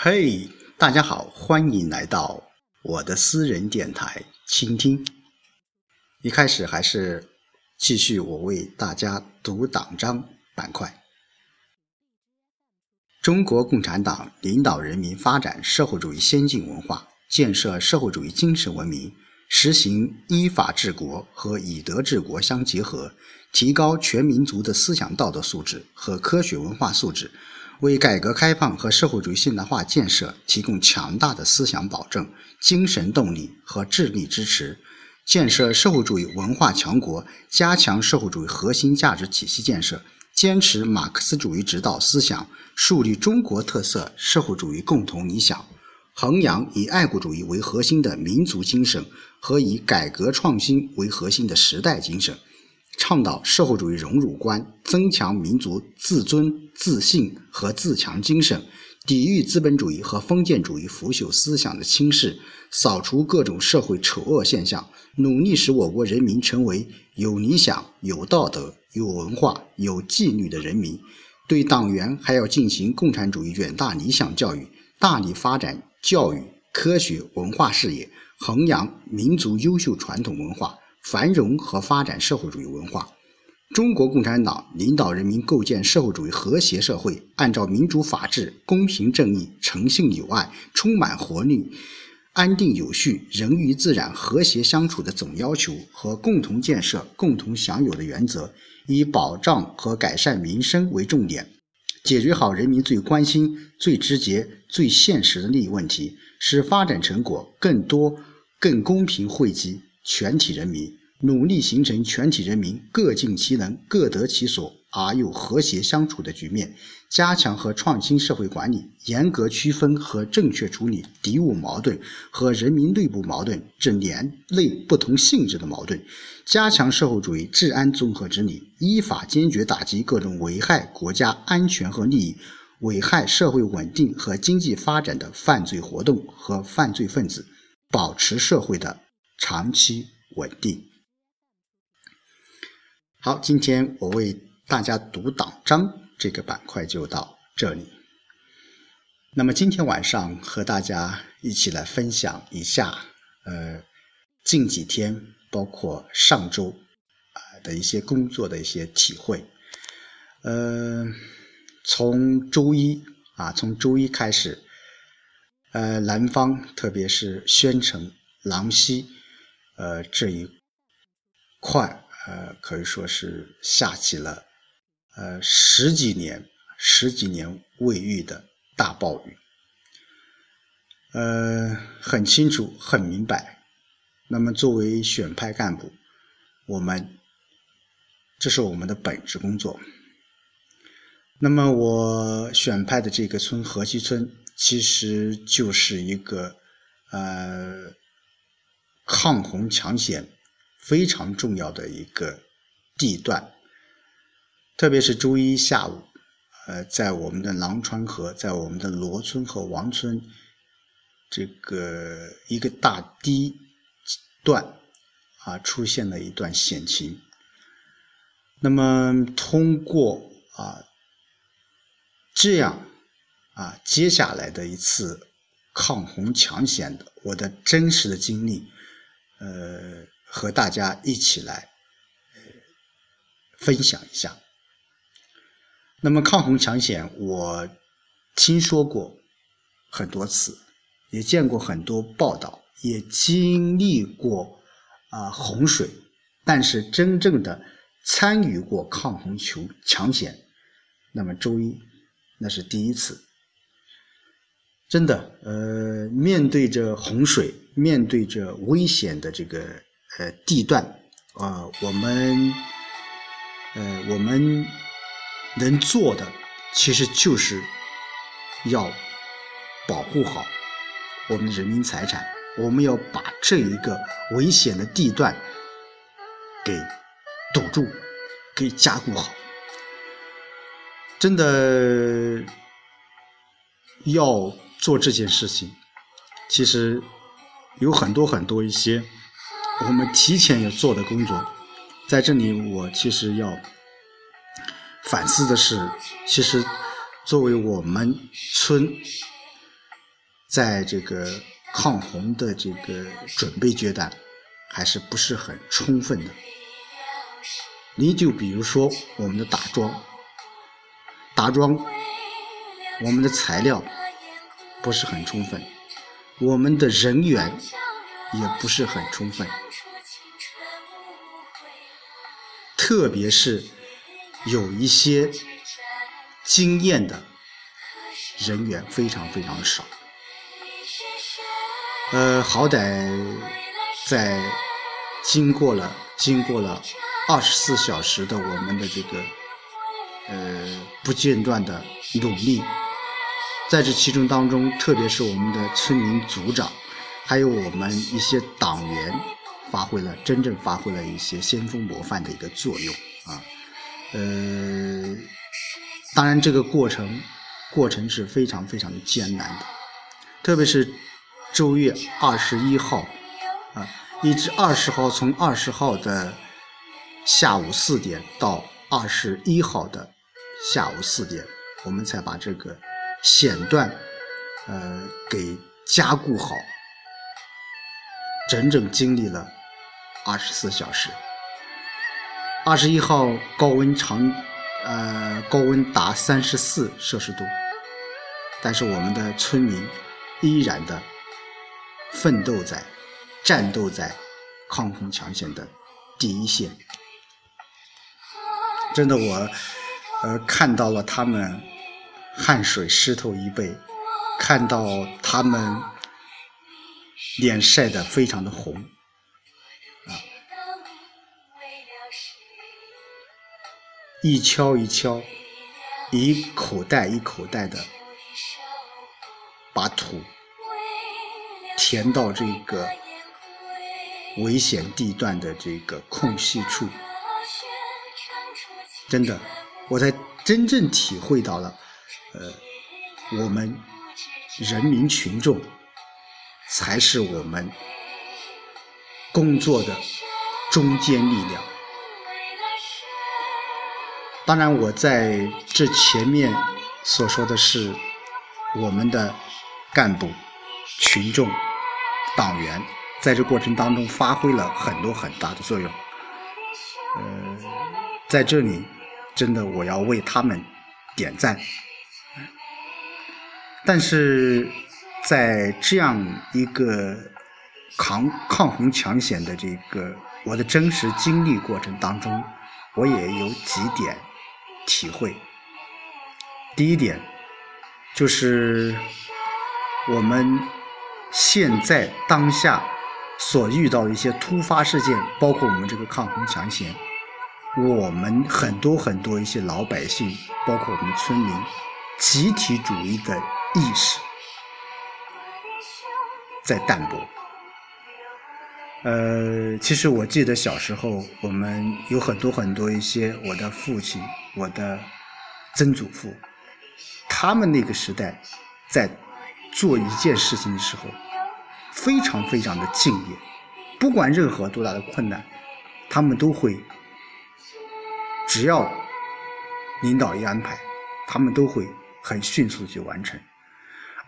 嘿，大家好，欢迎来到我的私人电台，倾听。一开始还是继续我为大家读党章板块。中国共产党领导人民发展社会主义先进文化，建设社会主义精神文明，实行依法治国和以德治国相结合，提高全民族的思想道德素质和科学文化素质。为改革开放和社会主义现代化建设提供强大的思想保证、精神动力和智力支持，建设社会主义文化强国，加强社会主义核心价值体系建设，坚持马克思主义指导思想，树立中国特色社会主义共同理想，弘扬以爱国主义为核心的民族精神和以改革创新为核心的时代精神。倡导社会主义荣辱观，增强民族自尊、自信和自强精神，抵御资本主义和封建主义腐朽思想的侵蚀，扫除各种社会丑恶现象，努力使我国人民成为有理想、有道德、有文化、有纪律的人民。对党员还要进行共产主义远大理想教育，大力发展教育、科学、文化事业，弘扬民族优秀传统文化。繁荣和发展社会主义文化，中国共产党领导人民构建社会主义和谐社会，按照民主法治、公平正义、诚信友爱、充满活力、安定有序、人与自然和谐相处的总要求和共同建设、共同享有的原则，以保障和改善民生为重点，解决好人民最关心、最直接、最现实的利益问题，使发展成果更多、更公平惠及全体人民。努力形成全体人民各尽其能、各得其所而又和谐相处的局面，加强和创新社会管理，严格区分和正确处理敌我矛盾和人民内部矛盾这两类不同性质的矛盾，加强社会主义治安综合治理，依法坚决打击各种危害国家安全和利益、危害社会稳定和经济发展的犯罪活动和犯罪分子，保持社会的长期稳定。好，今天我为大家读党章这个板块就到这里。那么今天晚上和大家一起来分享一下，呃，近几天包括上周啊的一些工作的一些体会。呃，从周一啊，从周一开始，呃，南方特别是宣城、郎溪，呃这一块。呃，可以说是下起了呃十几年、十几年未遇的大暴雨。呃，很清楚、很明白。那么，作为选派干部，我们这是我们的本职工作。那么，我选派的这个村河西村，其实就是一个呃抗洪抢险。非常重要的一个地段，特别是周一下午，呃，在我们的狼川河，在我们的罗村和王村这个一个大堤段啊，出现了一段险情。那么，通过啊这样啊接下来的一次抗洪抢险的我的真实的经历，呃。和大家一起来分享一下。那么抗洪抢险，我听说过很多次，也见过很多报道，也经历过啊洪水，但是真正的参与过抗洪求抢险，那么周一那是第一次。真的，呃，面对着洪水，面对着危险的这个。呃，地段啊，我们呃，我们能做的其实就是要保护好我们人民财产，我们要把这一个危险的地段给堵住，给加固好。真的要做这件事情，其实有很多很多一些。我们提前要做的工作，在这里我其实要反思的是，其实作为我们村在这个抗洪的这个准备阶段，还是不是很充分的。你就比如说我们的打桩，打桩，我们的材料不是很充分，我们的人员也不是很充分，特别是有一些经验的人员非常非常少。呃，好歹在经过了经过了。二十四小时的我们的这个呃不间断的努力，在这其中当中，特别是我们的村民组长，还有我们一些党员，发挥了真正发挥了一些先锋模范的一个作用啊。呃，当然这个过程过程是非常非常的艰难的，特别是周月二十一号啊，一直二十号从二十号的。下午四点到二十一号的下午四点，我们才把这个险段，呃，给加固好。整整经历了二十四小时。二十一号高温长，呃，高温达三十四摄氏度，但是我们的村民依然的奋斗在、战斗在抗洪抢险的第一线。真的，我呃看到了他们汗水湿透衣背，看到他们脸晒得非常的红，啊，一锹一锹，一口袋一口袋的把土填到这个危险地段的这个空隙处。真的，我才真正体会到了，呃，我们人民群众才是我们工作的中坚力量。当然，我在这前面所说的是我们的干部、群众、党员，在这过程当中发挥了很多很大的作用。呃，在这里。真的，我要为他们点赞。但是在这样一个抗抗洪抢险的这个我的真实经历过程当中，我也有几点体会。第一点就是我们现在当下所遇到的一些突发事件，包括我们这个抗洪抢险。我们很多很多一些老百姓，包括我们村民，集体主义的意识在淡薄。呃，其实我记得小时候，我们有很多很多一些我的父亲、我的曾祖父，他们那个时代在做一件事情的时候，非常非常的敬业，不管任何多大的困难，他们都会。只要领导一安排，他们都会很迅速的去完成。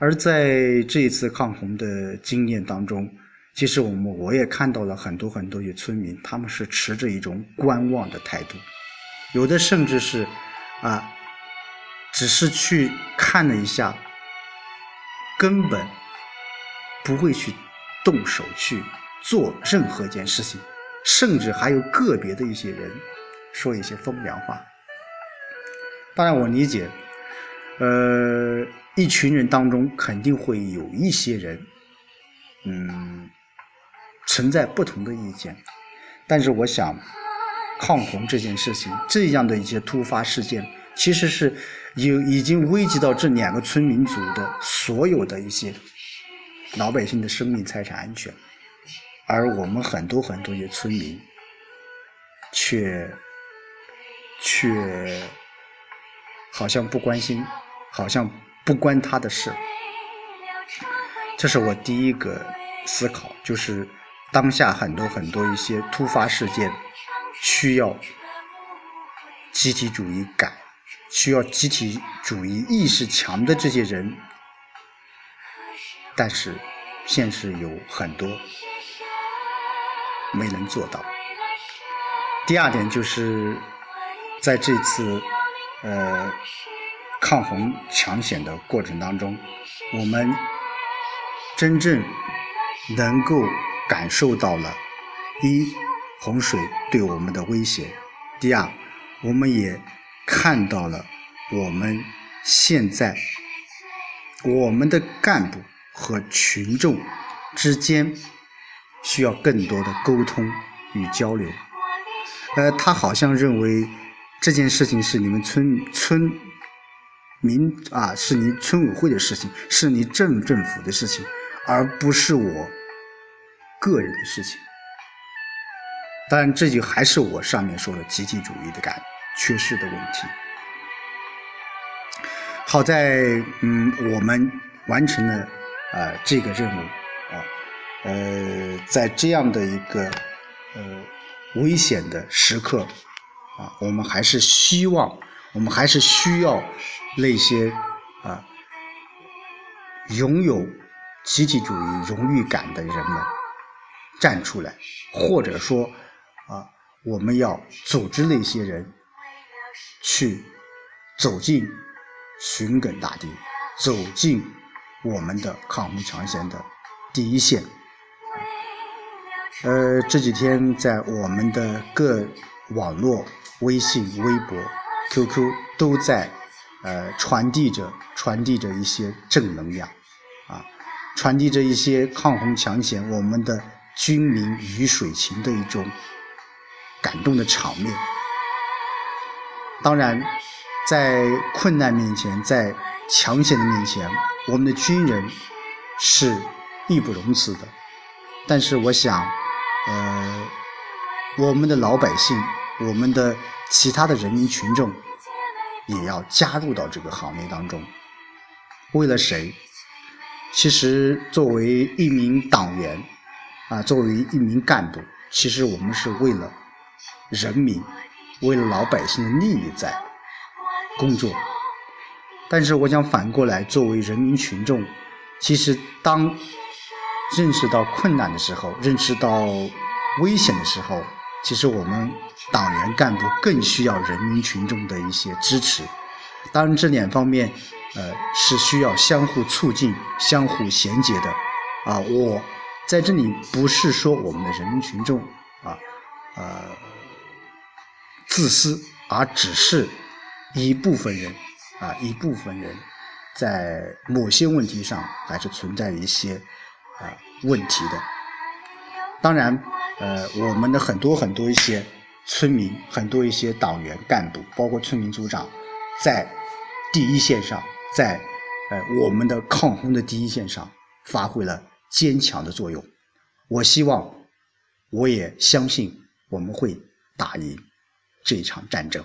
而在这一次抗洪的经验当中，其实我们我也看到了很多很多的村民，他们是持着一种观望的态度，有的甚至是啊，只是去看了一下，根本不会去动手去做任何一件事情，甚至还有个别的一些人。说一些风凉话。当然，我理解，呃，一群人当中肯定会有一些人，嗯，存在不同的意见。但是，我想，抗洪这件事情，这样的一些突发事件，其实是有已经危及到这两个村民族的所有的一些老百姓的生命财产安全，而我们很多很多的村民却。却好像不关心，好像不关他的事。这是我第一个思考，就是当下很多很多一些突发事件，需要集体主义感，需要集体主义意识强的这些人，但是现实有很多没能做到。第二点就是在这次呃抗洪抢险的过程当中，我们真正能够感受到了一洪水对我们的威胁，第二，我们也看到了我们现在我们的干部和群众之间需要更多的沟通与交流。呃，他好像认为这件事情是你们村村民啊，是你村委会的事情，是你镇政府的事情，而不是我个人的事情。当然，这就还是我上面说的集体主义的感缺失的问题。好在，嗯，我们完成了啊这个任务啊，呃，在这样的一个呃。危险的时刻，啊，我们还是希望，我们还是需要那些啊拥有集体主义荣誉感的人们站出来，或者说啊，我们要组织那些人去走进寻根大地，走进我们的抗洪抢险的第一线。呃，这几天在我们的各网络、微信、微博、QQ 都在呃传递着传递着一些正能量，啊，传递着一些抗洪抢险我们的军民鱼水情的一种感动的场面。当然，在困难面前，在抢险的面前，我们的军人是义不容辞的。但是，我想。呃，我们的老百姓，我们的其他的人民群众，也要加入到这个行列当中。为了谁？其实作为一名党员，啊，作为一名干部，其实我们是为了人民，为了老百姓的利益在工作。但是我想反过来，作为人民群众，其实当。认识到困难的时候，认识到危险的时候，其实我们党员干部更需要人民群众的一些支持。当然，这两方面，呃，是需要相互促进、相互衔接的。啊，我在这里不是说我们的人民群众啊，呃，自私，而只是一部分人啊，一部分人在某些问题上还是存在一些。啊，问题的，当然，呃，我们的很多很多一些村民，很多一些党员干部，包括村民组长，在第一线上，在呃我们的抗洪的第一线上发挥了坚强的作用。我希望，我也相信我们会打赢这场战争。